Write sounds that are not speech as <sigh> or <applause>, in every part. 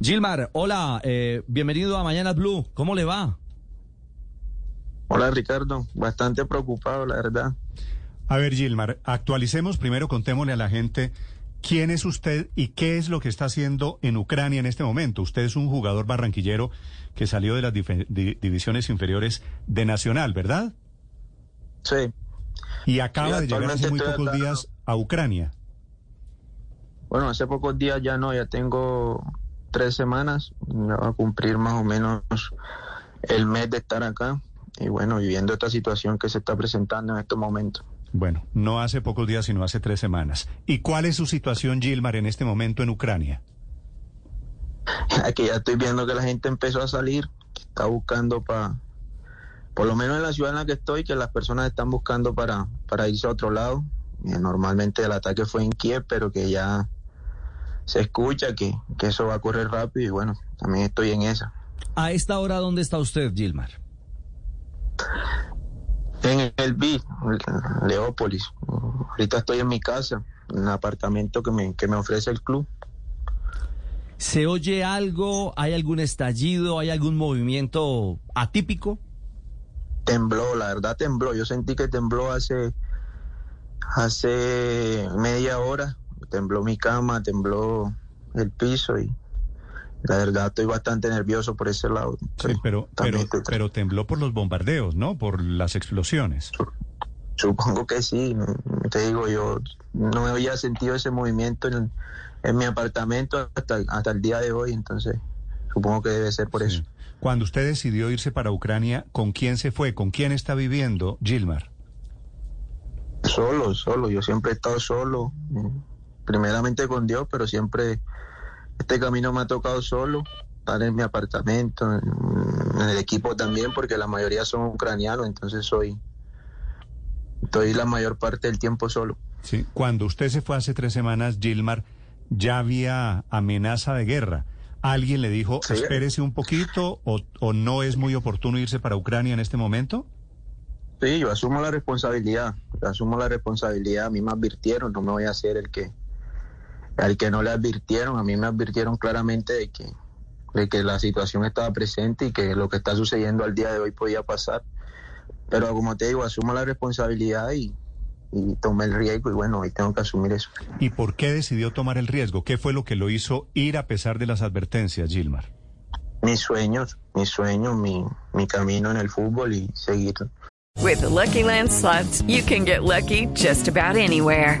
Gilmar, hola, eh, bienvenido a Mañana Blue. ¿Cómo le va? Hola Ricardo, bastante preocupado, la verdad. A ver, Gilmar, actualicemos primero, contémosle a la gente quién es usted y qué es lo que está haciendo en Ucrania en este momento. Usted es un jugador barranquillero que salió de las dif- di- divisiones inferiores de Nacional, ¿verdad? Sí, Y acaba Sí, de llegar hace muy pocos días a Ucrania. bueno, hace pocos días ya no, ya tengo tres semanas, ya va a cumplir más o menos el mes de estar acá y bueno, viviendo esta situación que se está presentando en estos momentos. Bueno, no hace pocos días, sino hace tres semanas. ¿Y cuál es su situación, Gilmar, en este momento en Ucrania? <laughs> Aquí ya estoy viendo que la gente empezó a salir, que está buscando para, por lo menos en la ciudad en la que estoy, que las personas están buscando para, para irse a otro lado. Eh, Normalmente el ataque fue en Kiev, pero que ya se escucha que, que eso va a correr rápido y bueno, también estoy en esa. A esta hora, ¿dónde está usted, Gilmar? En el BI, Leópolis. Ahorita estoy en mi casa, en el apartamento que me, que me ofrece el club. ¿Se oye algo? ¿Hay algún estallido? ¿Hay algún movimiento atípico? Tembló, la verdad tembló. Yo sentí que tembló hace, hace media hora. Tembló mi cama, tembló el piso y la verdad estoy bastante nervioso por ese lado. Sí, pero, pero, estoy- pero tembló por los bombardeos, ¿no? Por las explosiones. Supongo que sí, te digo, yo no había sentido ese movimiento en, en mi apartamento hasta, hasta el día de hoy, entonces supongo que debe ser por Sí. eso. Cuando usted decidió irse para Ucrania, ¿con quién se fue? ¿Con quién está viviendo, Gilmar? Solo, solo, yo siempre he estado solo, eh, primeramente con Dios, pero siempre este camino me ha tocado solo, estar en mi apartamento, en, en el equipo también, porque la mayoría son ucranianos, entonces soy, estoy la mayor parte del tiempo solo. Sí. Cuando usted se fue hace tres semanas, Gilmar, ya había amenaza de guerra. ¿Alguien le dijo, Sí. espérese un poquito o, o no es muy oportuno irse para Ucrania en este momento? Sí, yo asumo la responsabilidad, yo asumo la responsabilidad, a mí me advirtieron, no me voy a hacer el que, al que no le advirtieron, a mí me advirtieron claramente de que, de que la situación estaba presente y que lo que está sucediendo al día de hoy podía pasar, pero como te digo, asumo la responsabilidad y, y tomé el riesgo y bueno, hoy tengo que asumir eso. ¿Y por qué decidió tomar el riesgo? ¿Qué fue lo que lo hizo ir a pesar de las advertencias, Gilmar? Mis sueños, mis sueños, mi, mi camino en el fútbol y seguir With the Lucky Land slots, you can get lucky just about anywhere.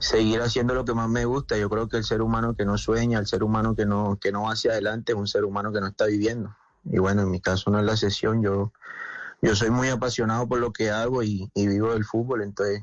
Seguir haciendo lo que más me gusta. Yo creo que el ser humano que no sueña, el ser humano que no, que no va hacia adelante, es un ser humano que no está viviendo. Y bueno, en mi caso no es la sesión, yo, yo soy muy apasionado por lo que hago y, y vivo del fútbol, entonces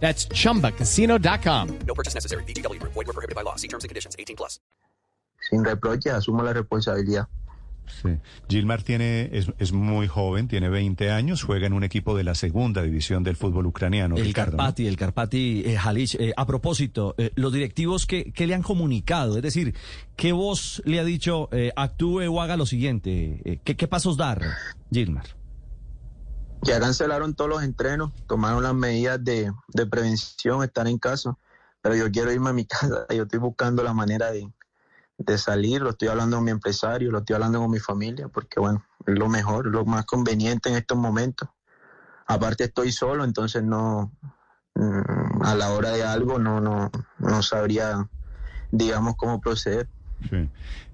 That's chumbacasino.com. No purchase necessary. BGW. Void were prohibited by law. See terms and conditions. 18 plus. sin reproche asumo la responsabilidad. Sí. Gilmar tiene, es, es muy joven, tiene 20 años, juega en un equipo de la segunda división del fútbol ucraniano. El Ricardo, ¿no? Carpati, el Carpati eh, Jalic. Eh, a propósito, eh, los directivos que, que le han comunicado, es decir, ¿qué voz le ha dicho eh, actúe o haga lo siguiente? Eh, ¿qué, ¿Qué pasos dar, Gilmar? Ya cancelaron todos los entrenos, tomaron las medidas de, de prevención, estar en casa, pero yo quiero irme a mi <laughs> casa, yo estoy buscando la manera de, de salir, lo estoy hablando con mi empresario, lo estoy hablando con mi familia, porque bueno, es lo mejor, lo más conveniente en estos momentos. Aparte estoy solo, entonces no, mm, a la hora de algo no, no, no sabría, digamos, cómo proceder.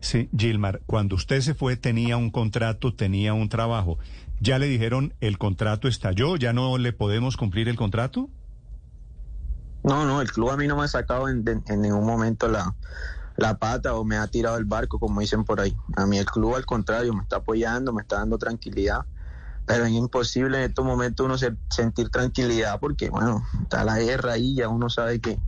Sí. Gilmar, cuando usted se fue tenía un contrato, tenía un trabajo. ¿Ya le dijeron el contrato estalló? ¿Ya no le podemos cumplir el contrato? No, no, el club a mí no me ha sacado en, ningún momento la, la pata o me ha tirado el barco, como dicen por ahí. A mí el club, al contrario, me está apoyando, me está dando tranquilidad. Pero es imposible en estos momentos uno se- sentir tranquilidad porque, bueno, está la guerra ahí, ya uno sabe que,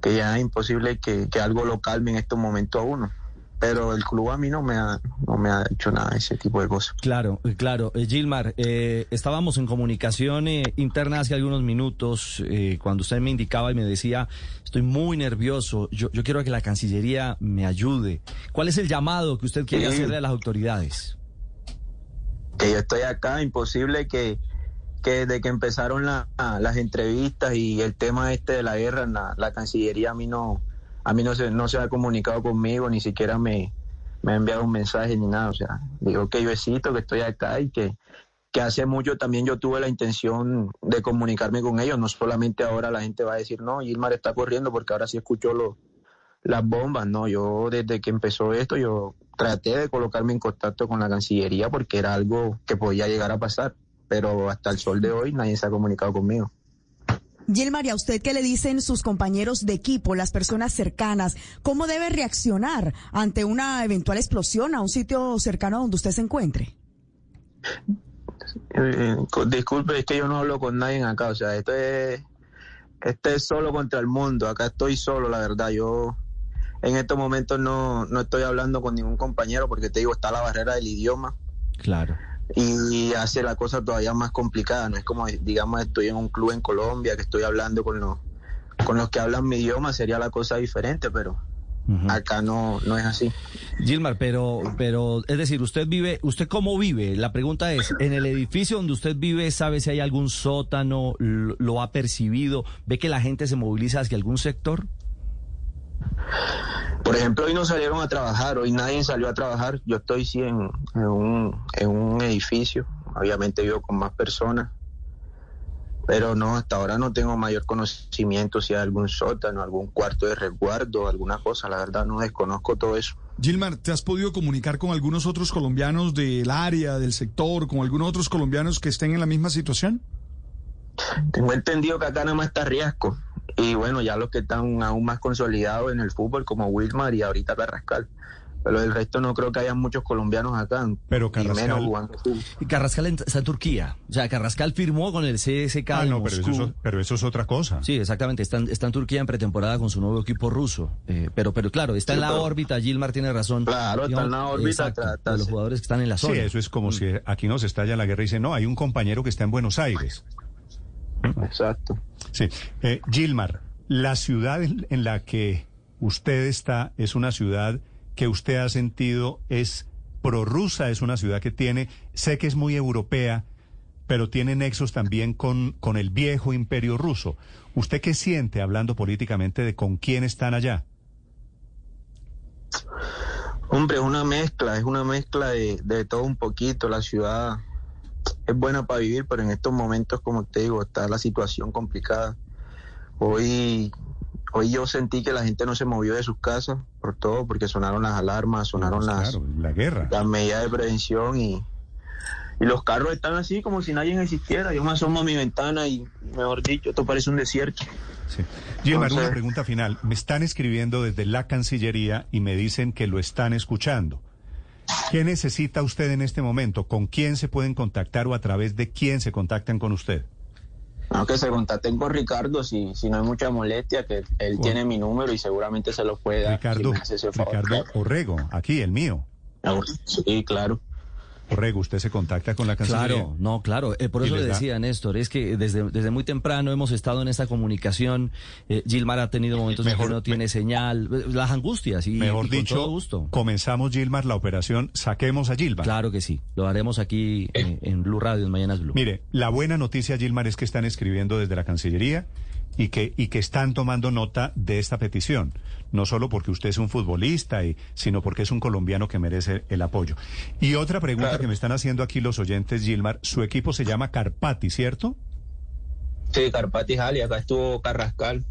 que ya es imposible que, que algo lo calme en estos momentos a uno. Pero el club a mí no me ha, no me ha hecho nada de ese tipo de cosas. Claro, claro. Eh, Gilmar, eh, estábamos en comunicación eh, interna hace algunos minutos eh, cuando usted me indicaba y me decía, estoy muy nervioso, yo, yo quiero que la Cancillería me ayude. ¿Cuál es el llamado que usted quiere hacerle a las autoridades? que yo estoy acá, imposible que, que desde que empezaron la- las entrevistas y el tema este de la guerra, la, la Cancillería a mí no, a mí no se, no se ha comunicado conmigo, ni siquiera me, me ha enviado un mensaje ni nada, o sea, digo que yo existo, que estoy acá y que, que hace mucho también yo tuve la intención de comunicarme con ellos, no solamente ahora la gente va a decir, no, Gilmar está corriendo porque ahora sí escuchó lo- las bombas, no, yo desde que empezó esto, yo traté de colocarme en contacto con la Cancillería porque era algo que podía llegar a pasar, pero hasta el sol de hoy nadie se ha comunicado conmigo. Gilmar, ¿y a usted qué le dicen sus compañeros de equipo, las personas cercanas? ¿Cómo debe reaccionar ante una eventual explosión a un sitio cercano a donde usted se encuentre? Eh, disculpe, es que yo no hablo con nadie acá, o sea, esto es, este es solo contra el mundo, acá estoy solo, la verdad, yo en estos momentos no, no estoy hablando con ningún compañero porque te digo, está la barrera del idioma Claro. Y hace la cosa todavía más complicada, no es como, digamos, estoy en un club en Colombia, que estoy hablando con los, con los que hablan mi idioma, sería la cosa diferente, pero acá no, no es así. Gilmar, pero, pero, es decir, usted vive, ¿usted cómo vive? La pregunta es, ¿en el edificio donde usted vive sabe si hay algún sótano, lo, lo ha percibido, ve que la gente se moviliza hacia algún sector? Por ejemplo, hoy no salieron a trabajar, hoy nadie salió a trabajar. Yo estoy sí en, un, en un edificio, obviamente vivo con más personas, pero no, hasta ahora no tengo mayor conocimiento si hay algún sótano, algún cuarto de resguardo, alguna cosa, la verdad no desconozco todo eso. Gilmar, ¿te has podido comunicar con algunos otros colombianos del área, del sector, con algunos otros colombianos que estén en la misma situación? Tengo entendido que acá nada más está Riasco, y bueno, ya los que están aún más consolidados en el fútbol, como Wilmar y ahorita Carrascal. Pero del resto no creo que haya muchos colombianos acá, Pero y menos Carrascal- jugando Carrascal está en Turquía. O sea, Carrascal firmó con el CSK Ah, no, pero eso, pero eso es otra cosa. Sí, exactamente. Está, en- está en Turquía en pretemporada con su nuevo equipo ruso. Eh, pero, pero claro, está en Sí, la pero- órbita. Gilmar tiene razón. Claro, está en la órbita, exacto, trata- de los jugadores que están en la Sí, zona. eso es como si aquí nos estalla la guerra y dice, no, hay un compañero que está en Buenos Aires. Exacto. Sí. Eh, Gilmar, la ciudad en la que usted está es una ciudad que usted ha sentido es prorrusa, es una ciudad que tiene, sé que es muy europea, pero tiene nexos también con, con el viejo imperio ruso. ¿Usted qué siente hablando políticamente de con quién están allá? Hombre, es una mezcla, es una mezcla de, de todo un poquito. La ciudad es buena para vivir, pero en estos momentos, como te digo, está la situación complicada. Hoy, hoy yo sentí que la gente no se movió de sus casas por todo, porque sonaron las alarmas, sonaron las, la guerra. las medidas de prevención y, y los carros están así como si nadie existiera. Yo me asomo a mi ventana y, mejor dicho, esto parece un desierto. Sí. Entonces- una pregunta final. Me están escribiendo desde la Cancillería y me dicen que lo están escuchando. ¿Qué necesita usted en este momento? ¿Con quién se pueden contactar o a través de quién se contactan con usted? Aunque se contacten con Ricardo si, si no hay mucha molestia, que él tiene mi número y seguramente se lo puede dar. si Ricardo, favor. Ricardo Orrego, aquí el mío. Sí, claro. Orrego, usted se contacta con la Cancillería. Claro, no, claro. Eh, por eso le les da- decía, Néstor, es que desde, desde muy temprano hemos estado en esta comunicación. Eh, Gilmar ha tenido momentos en Mejor- que no tiene señal, eh, las angustias y, Mejor y con dicho, todo gusto. comenzamos, Gilmar, la operación Saquemos a Gilmar. Claro que sí. Lo haremos aquí eh, en Blue Radio, en Mañanas Blue. Mire, la buena noticia, Gilmar, es que están escribiendo desde la Cancillería y que, y que están tomando nota de esta petición. No solo porque usted es un futbolista, y, sino porque es un colombiano que merece el apoyo. Y otra pregunta Claro. que me están haciendo aquí los oyentes, Gilmar, su equipo se llama Carpati, ¿cierto? Sí, Carpati Jali, acá estuvo Carrascal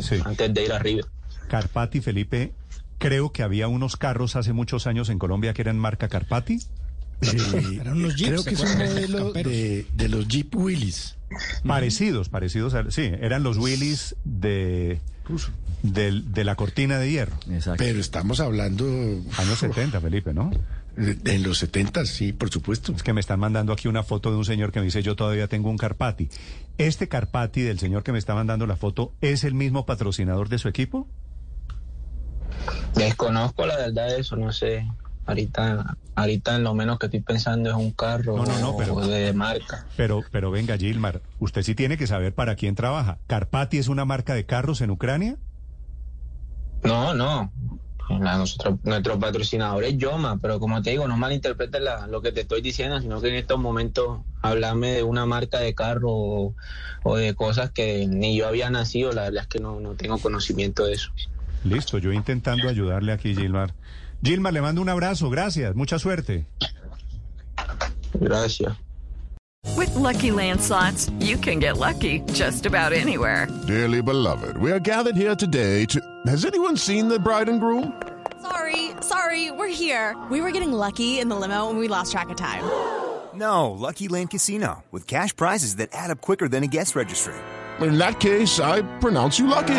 Sí. antes de ir arriba. Carpati, Felipe, creo que había unos carros hace muchos años en Colombia que eran marca Carpati. Eh, Eran unos Jeeps, creo ¿se que es un modelo de, de los Jeep Willys. Parecidos, parecidos a, sí, eran los Willys de, del- de la cortina de hierro. Exacto. Pero estamos hablando Años 70, Felipe, ¿no? de- en los 70, sí, por supuesto. Es que me están mandando aquí una foto de un señor que me dice yo todavía tengo un Carpati. ¿Este Carpati del señor que me está mandando la foto es el mismo patrocinador de su equipo? Desconozco la verdad de eso, no sé. Ahorita, ahorita en lo menos que estoy pensando es un carro No, no, no, pero- de marca. Pero, pero venga, Gilmar, usted sí tiene que saber para quién trabaja. ¿Carpati es una marca de carros en Ucrania? No, no. Nosotros- nuestro patrocinador es Yoma, pero como te digo, no malinterpretes la- lo que te estoy diciendo, sino que en estos momentos hablarme de una marca de carro o, o de cosas que ni yo había nacido, la verdad es que no, no tengo conocimiento de eso. Listo, yo intentando ayudarle aquí, Gilmar. Gilmar, le mando un abrazo, gracias, mucha suerte. Gracias. With Lucky Land slots, you can get lucky just about anywhere. Dearly beloved, we are gathered here today to. Has anyone seen the bride and groom? Sorry, sorry, we're here. We were getting lucky in the limo and we lost track of time. No, Lucky Land Casino, with cash prizes that add up quicker than a guest registry. In that case, I pronounce you lucky.